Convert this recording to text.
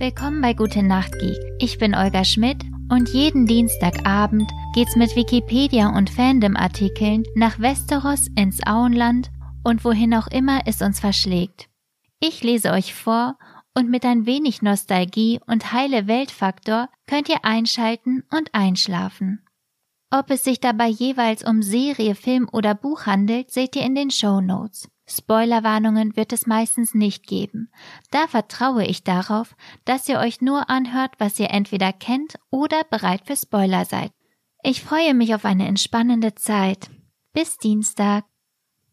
Willkommen bei Gute Nacht Geek. Ich bin Olga Schmidt und jeden Dienstagabend geht's mit Wikipedia und Fandom-Artikeln nach Westeros ins Auenland und wohin auch immer es uns verschlägt. Ich lese euch vor und mit ein wenig Nostalgie und heile Weltfaktor könnt ihr einschalten und einschlafen. Ob es sich dabei jeweils um Serie, Film oder Buch handelt, seht ihr in den Show Notes. Spoilerwarnungen wird es meistens nicht geben. Da vertraue ich darauf, dass ihr euch nur anhört, was ihr entweder kennt oder bereit für Spoiler seid. Ich freue mich auf eine entspannende Zeit. Bis Dienstag.